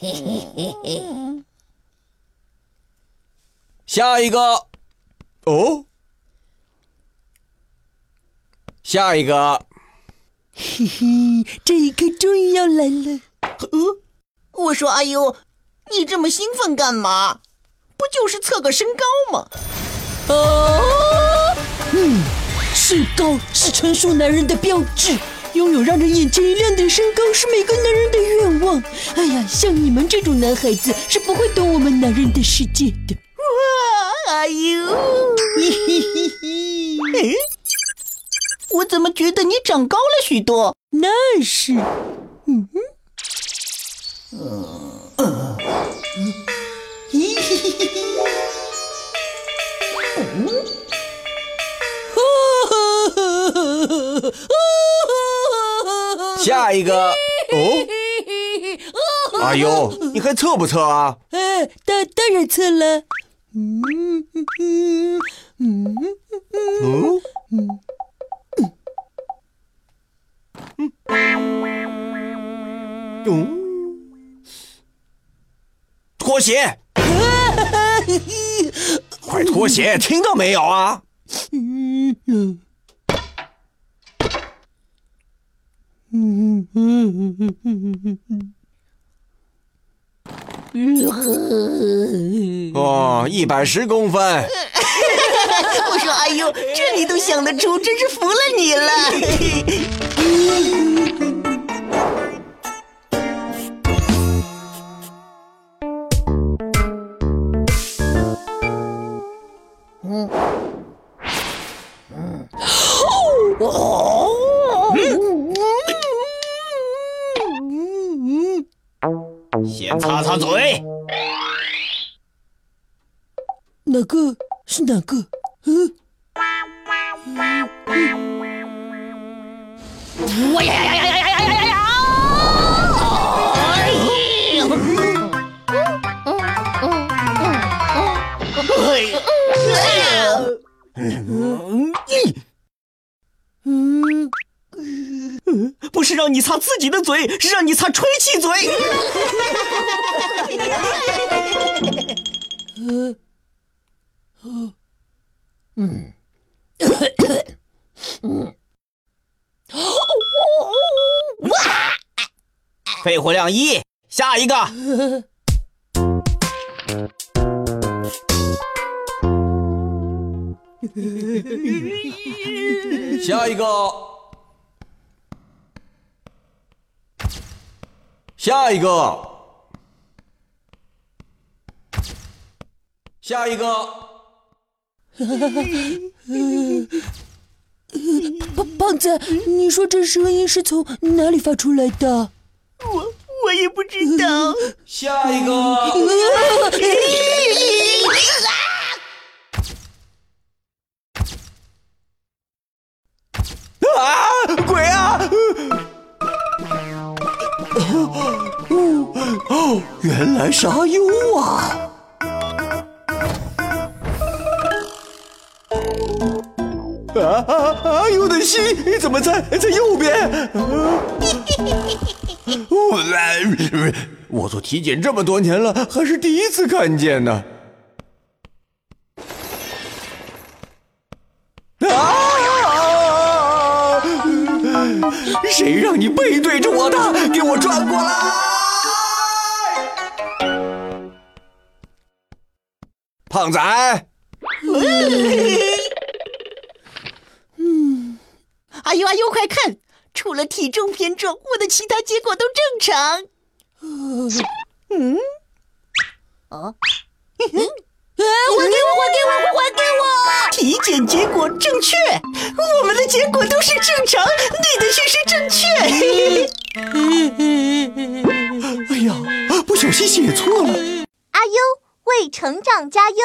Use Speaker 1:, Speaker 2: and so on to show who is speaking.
Speaker 1: 下一个，哦，下一个，
Speaker 2: 嘿嘿，这一刻终于要来了。
Speaker 3: 嗯，我说阿优，你这么兴奋干嘛？不就是测个身高吗？
Speaker 2: 哦，嗯，身高是成熟男人的标志，拥有让人眼前一亮的身高是每个男人的愿望。哎呀，像你们这种男孩子是不会懂我们男人的世界的。
Speaker 3: 哇，哎呦，嘿嘿嘿嘿，哎，我怎么觉得你长高了许多？
Speaker 2: 那是，嗯哼，
Speaker 3: 嗯，咦嘿嘿嘿嘿，
Speaker 2: 哦，
Speaker 1: 下一个，哦，阿优，你还测不测啊？
Speaker 2: 哎，当当然测了。嗯？嗯？嗯？嗯？
Speaker 1: 嗯？
Speaker 2: 嗯？
Speaker 1: 嗯？嗯？嗯，脱鞋，快脱鞋，听到没有啊？
Speaker 2: 嗯？嗯？嗯？嗯？嗯？嗯
Speaker 1: 哦，一百十公分。
Speaker 3: 我说哎呦，这你都想得出，真是服了你了。
Speaker 1: 先擦擦嘴。
Speaker 2: 哪个？是哪个？嗯？
Speaker 3: 哇呀呀呀呀呀是让你擦自己的嘴，是让你擦吹气嘴。嗯，嗯，
Speaker 1: 哇！肺活量一，下一个。下一个，下一个，下一个。
Speaker 2: 胖胖子，你说这声音是从哪里发出来的？
Speaker 3: 我我也不知道。
Speaker 1: 下一个。哦，原来是阿优啊！啊啊！阿优的心怎么在在右边？我做体检这么多年了，还是第一次看见呢。啊！谁让你背对着我的？给我转过来！胖仔。
Speaker 3: 嗯，哎呦哎呦，快看！除了体重偏重，我的其他结果都正常。嗯，哦，还给我，还给我，还给我！体检结果正确，我们的结果都是正常，你的却是正确。
Speaker 1: 哎呀，不小心写错了。
Speaker 4: 阿优为成长加油。